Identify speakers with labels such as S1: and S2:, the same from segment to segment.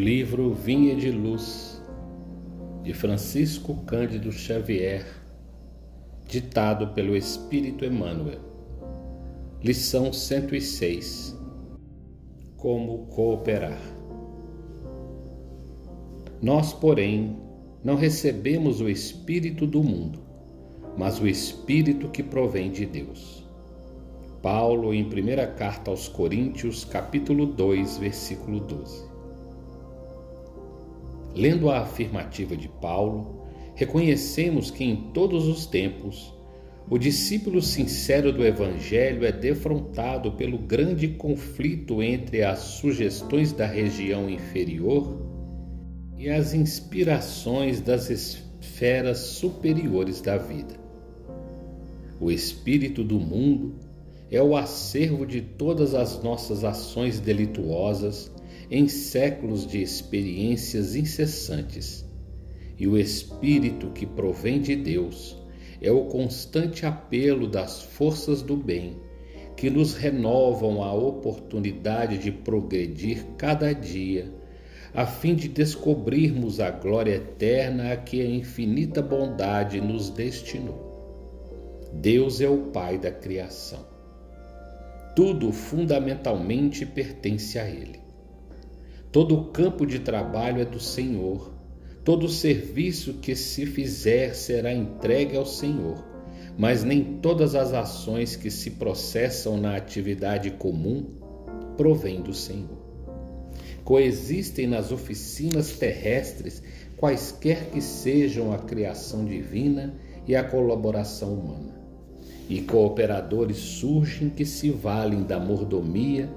S1: livro Vinha de Luz, de Francisco Cândido Xavier, ditado pelo Espírito Emmanuel. Lição 106 Como cooperar. Nós, porém, não recebemos o Espírito do mundo, mas o Espírito que provém de Deus. Paulo, em primeira carta aos Coríntios, capítulo 2, versículo 12. Lendo a afirmativa de Paulo, reconhecemos que em todos os tempos o discípulo sincero do Evangelho é defrontado pelo grande conflito entre as sugestões da região inferior e as inspirações das esferas superiores da vida. O espírito do mundo é o acervo de todas as nossas ações delituosas em séculos de experiências incessantes, e o Espírito que provém de Deus é o constante apelo das forças do bem que nos renovam a oportunidade de progredir cada dia, a fim de descobrirmos a glória eterna a que a infinita bondade nos destinou. Deus é o Pai da criação. Tudo fundamentalmente pertence a Ele. Todo o campo de trabalho é do Senhor. Todo serviço que se fizer será entregue ao Senhor, mas nem todas as ações que se processam na atividade comum provêm do Senhor. Coexistem nas oficinas terrestres, quaisquer que sejam a criação divina e a colaboração humana. E cooperadores surgem que se valem da mordomia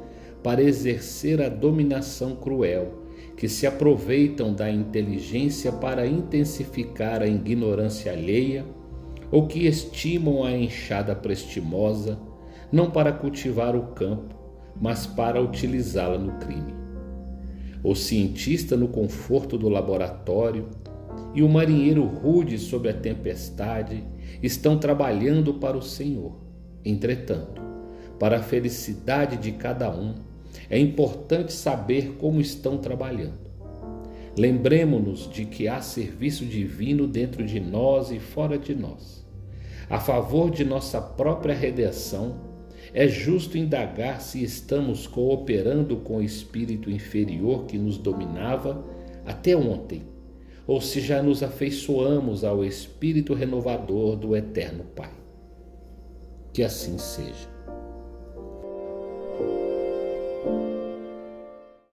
S1: para exercer a dominação cruel, que se aproveitam da inteligência para intensificar a ignorância alheia, ou que estimam a enxada prestimosa, não para cultivar o campo, mas para utilizá-la no crime. O cientista no conforto do laboratório e o marinheiro rude sob a tempestade estão trabalhando para o Senhor. Entretanto, para a felicidade de cada um, é importante saber como estão trabalhando. Lembremos-nos de que há serviço divino dentro de nós e fora de nós. A favor de nossa própria redenção, é justo indagar se estamos cooperando com o espírito inferior que nos dominava até ontem, ou se já nos afeiçoamos ao espírito renovador do Eterno Pai. Que assim seja.